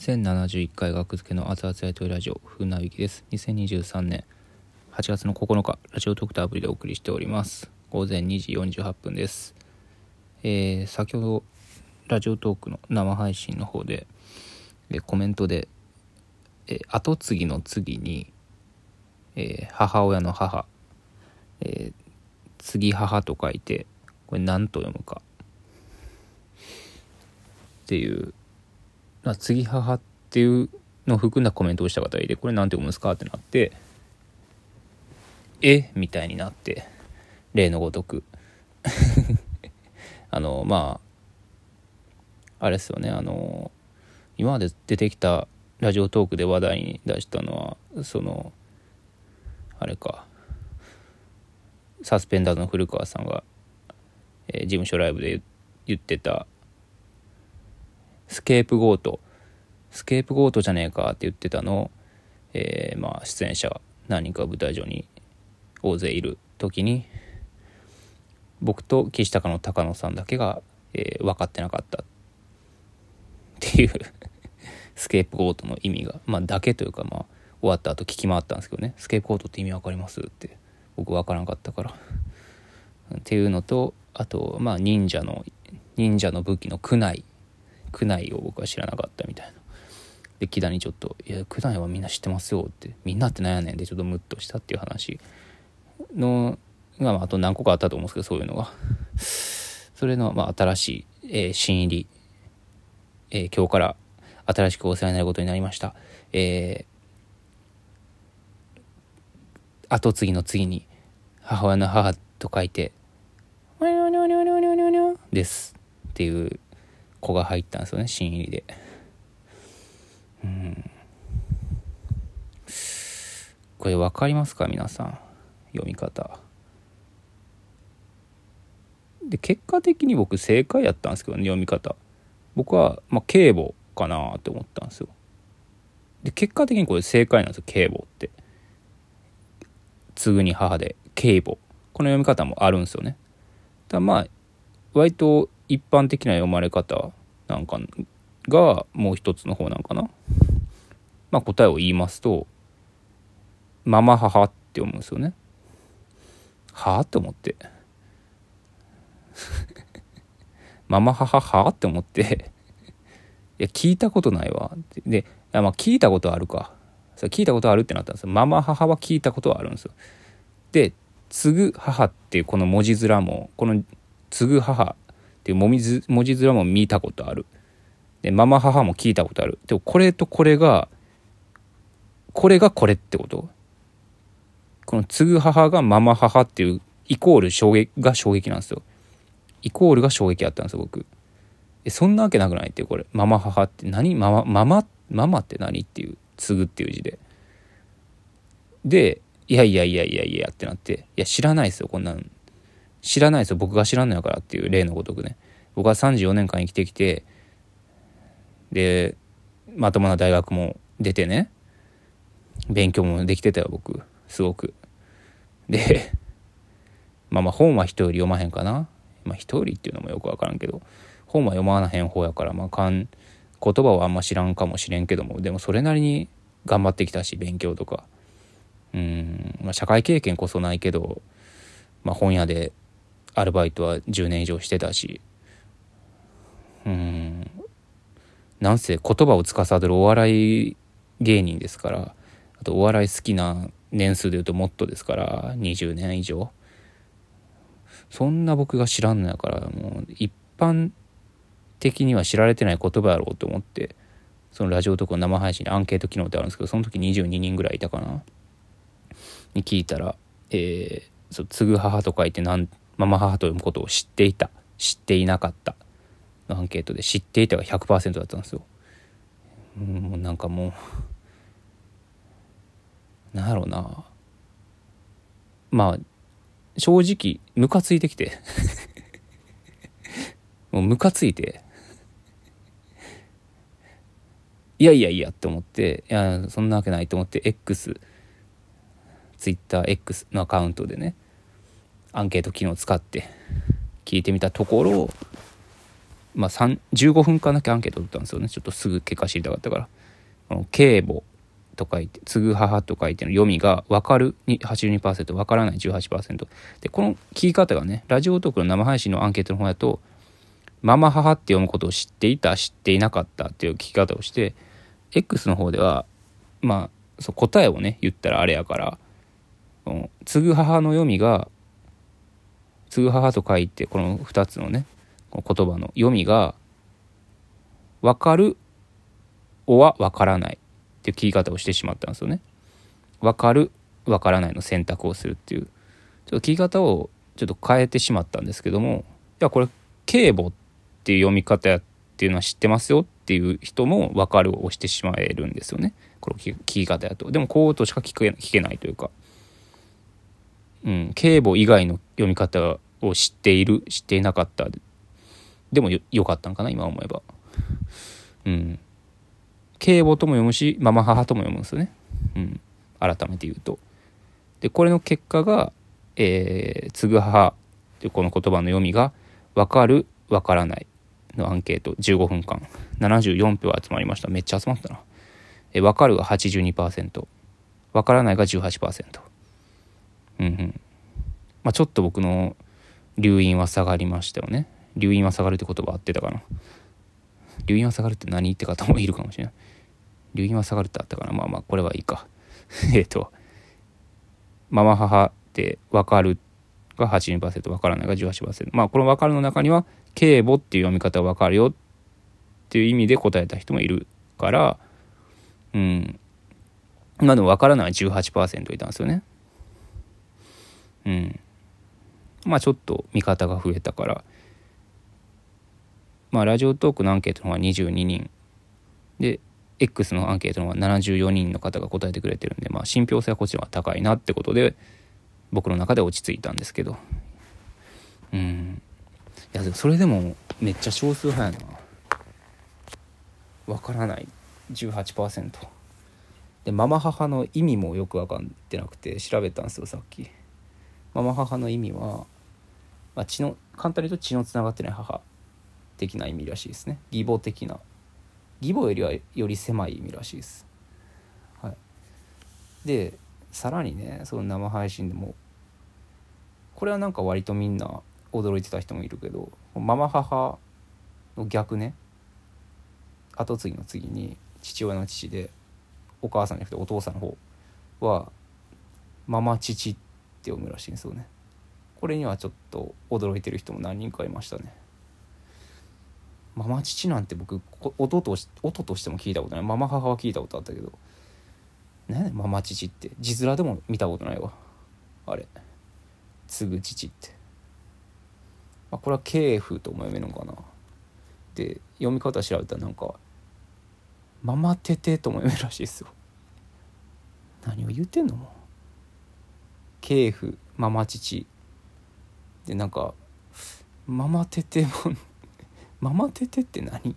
1071回学付けの熱々やというラジオ風なびきです。2023年8月の9日ラジオトークターアプリでお送りしております。午前2時48分です。えー、先ほどラジオトークの生配信の方で、え、コメントで、えー、後継ぎの次に、えー、母親の母、えー、継母と書いてこれ何と読むか。っていうまあ、次母っていうのを含んだコメントをした方がいてこれ何て読むんですかってなってえ？みたいになって例のごとく。あのまああれですよねあの今まで出てきたラジオトークで話題に出したのはそのあれかサスペンダーズの古川さんが、えー、事務所ライブで言ってたスケープゴート。スケープゴートじゃねえかって言ってたの。を、えー、まあ出演者何人か舞台上に大勢いる時に僕と岸高の高野さんだけが、えー、分かってなかった。っていうスケープゴートの意味が。まあだけというかまあ終わった後聞き回ったんですけどね。スケープゴートって意味分かりますって僕分からなかったから。っていうのとあとまあ忍者の忍者の武器の苦内。区内を僕は知らなかったみたいな。で木田にちょっと「いや区内はみんな知ってますよ」って「みんなってなんやねん」でちょっとムッとしたっていう話。のが、まあ、あと何個かあったと思うんですけどそういうのが。それの、まあ、新しい、えー、新入り、えー、今日から新しくお世話になることになりました。えー、後継ぎの次に母親の母と書いて「です」っていう子が入ったんですよね新入りで。うん。これ分かりますか皆さん読み方。で結果的に僕正解やったんですけどね読み方。僕はまあ警母かなって思ったんですよ。で結果的にこれ正解なんですよ警母って。継ぐに母で警母この読み方もあるんですよね。だまあ割と一般的な読まれ方なんかがもう一つの方なんかな。まあ答えを言いますと、ママ母って思うんですよね。はあって思って。ママ母はあって思って、いや、聞いたことないわ。で、いやまあ聞いたことあるか。そ聞いたことあるってなったんですよ。ママ母は聞いたことはあるんですよ。で、継ぐ母っていうこの文字面も、この継ぐ母っていう文字文字面も見たことある。で、ママ母も聞いたことある。でもこれとこれが、これがこれってこと？この継ぐ母がママ母っていうイコール衝撃が衝撃なんですよ。イコールが衝撃あったんですよ、僕。え、そんなわけなくないってこれ。ママ母って何？ママ、ママ、ママって何っていう、継ぐっていう字で。で、いやいやいやいやいやってなって、いや知らないですよ、こんなの。知らないですよ。僕が知らんのやからっていう例のごとくね。僕は34年間生きてきてでまともな大学も出てね。勉強もできてたよ僕。すごく。でまあまあ本は人より読まへんかな。まあ人よりっていうのもよく分からんけど。本は読まなへん方やからまあかん言葉はあんま知らんかもしれんけども。でもそれなりに頑張ってきたし勉強とか。うん、まあ、社会経験こそないけど、まあ、本屋でアルバイトは10年以上してたし。うん。なんせ言葉を司るお笑い芸人ですから。あとお笑い好きな年数でいうともっとですから。20年以上。そんな僕が知らんのやからもう一般的には知られてない言葉やろうと思って。そのラジオとか生配信にアンケート機能ってあるんですけどその時22人ぐらいいたかな。に聞いたら「えー、そう継ぐ母」と書いて何ママ母と読むことを知っていた。知っていなかった。のアンケートで知っていたが100%だったんですよ。もうなんかもうなんやろうな。まあ正直ムカついてきて。もうムカついて。いやいやいやって思っていやそんなわけないと思って X ツイッター X のアカウントでねアンケート機能を使って聞いてみたところまあ、15分間だけアンケート取ったんですよね。ちょっとすぐ結果知りたかったから。この警母と書いて継ぐ母と書いての読みが分かるに82%分からない18%でこの聞き方がねラジオトークの生配信のアンケートの方だとママ母って読むことを知っていた知っていなかったっていう聞き方をして X の方ではまあそう答えをね言ったらあれやから継ぐ母の読みが継ぐ母と書いてこの2つのね言葉の読みが分かるおは分からないっていう聞き方をしてしまったんですよね。分かる分からないの選択をするっていうちょっと聞き方をちょっと変えてしまったんですけどもいやこれ警母っていう読み方やっていうのは知ってますよっていう人も分かるを押してしまえるんですよねこの聞き方やと。でもこうとしか聞けないというか。うん、警母以外の読み方を知っている知っていなかったでもよかったんかな今思えば。うん。警母とも読むしママ母とも読むんですよね。うん。改めて言うと。でこれの結果が「えー、継ぐ母」というこの言葉の読みが「分かる分からない」のアンケート15分間74票集まりましためっちゃ集まったな。え分かるが82%分からないが18%うんうん。まあちょっと僕の留飲は下がりましたよね。留飲は下がるって言葉合ってたかな。留飲は下がるって何って方もいるかもしれない。留飲は下がるってあったかな。まあまあこれはいいか。えっと。ママ母って分かるが82%分からないが18%まあこの分かるの中には警母っていう読み方が分かるよっていう意味で答えた人もいるからうん。まあでも分からない18%いたんですよね。うん。まあちょっと見方が増えたから。まあラジオトークのアンケートの方は22人。で X のアンケートの方は74人の方が答えてくれてるんでまあ信憑性はこちらは高いなってことで僕の中で落ち着いたんですけど。うん。いやそれでもめっちゃ少数派やな。わからない。18%でママ母の意味もよく分かってなくて調べたんですよさっき。ママ母の意味は、まあ、血の簡単に言うと血のつながってない母的な意味らしいですね。義母的な。義母よりはより狭い意味らしいです、はい、でさらにねその生配信でもこれはなんか割とみんな驚いてた人もいるけどママ母の逆ね後継ぎの次に父親の父でお母さんじゃなくてお父さんの方はママ父ってって読むらしいんですよね。これにはちょっと驚いてる人も何人かいましたね。ママ父なんて僕音と音としても聞いたことない。ママ母は聞いたことあったけど。何やママ父って。字面でも見たことないわ。あれ。継ぐ父って、まあ、これは系譜とも読めるのかな。で読み方調べたらなんかママテテとも読めるらしいですよ。何を言ってんのも系譜ママ父でなんかママテテも ママテテって何？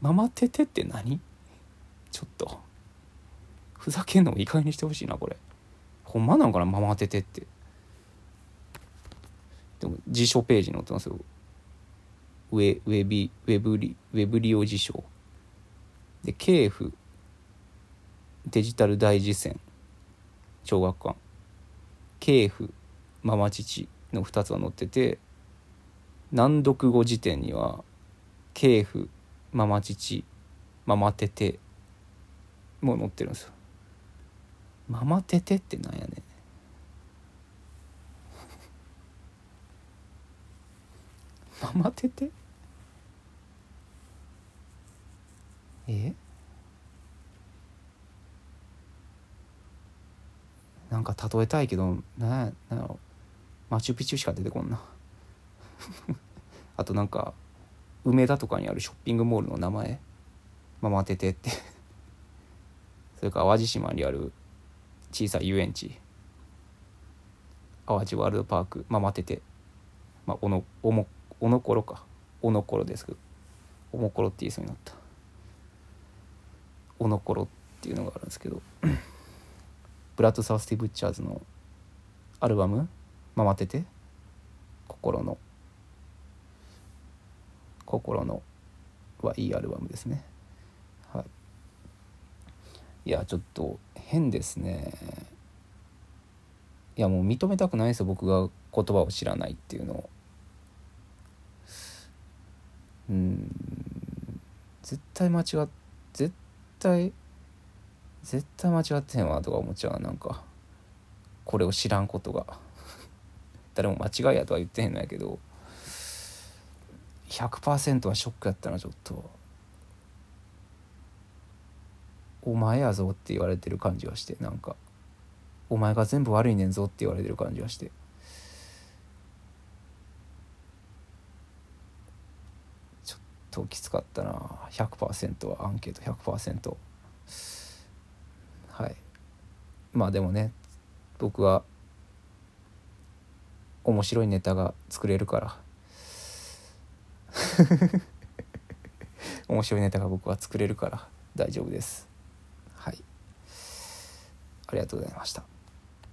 ママテテって何？ちょっと。ふざけんのもいい加減にしてほしいなこれ。ほんまなんかなママテテって。でも辞書ページに載ってますよ。ウェウェビウェブリウェブ利用辞書。で系譜デジタル大辞典小学館。系譜ママ父の2つが載ってて難読語辞典には系譜ママ父ママテテも載ってるんですよ。ママテテってなんやねん。ママテテ？え？なんか例えたいけどななんやろ。マチュピチュしか出てこんな。あとなんか梅田とかにあるショッピングモールの名前。ママテテって。それか淡路島にある小さい遊園地。淡路ワールドパーク。ママテテまあおのおもおのころか。おのころですけど。おもころって言いそうになった。おのころっていうのがあるんですけどブラッド・サウスティ・ブッチャーズのアルバム「ママテテ」心の心のはいいアルバムですね。はい。いやちょっと変ですね。いやもう認めたくないですよ。僕が言葉を知らないっていうのを。うん。絶対間違っ絶対。絶対間違ってへんわとか思っちゃうなんか。これを知らんことが。誰も間違いやとは言ってへんのやけど。100%はショックやったなちょっと。お前やぞって言われてる感じはしてなんか。お前が全部悪いねんぞって言われてる感じはしてちょっときつかったな。100%はアンケート100%はい。まあでもね僕は面白いネタが作れるから。面白いネタが僕は作れるから大丈夫です。はい。ありがとうございました。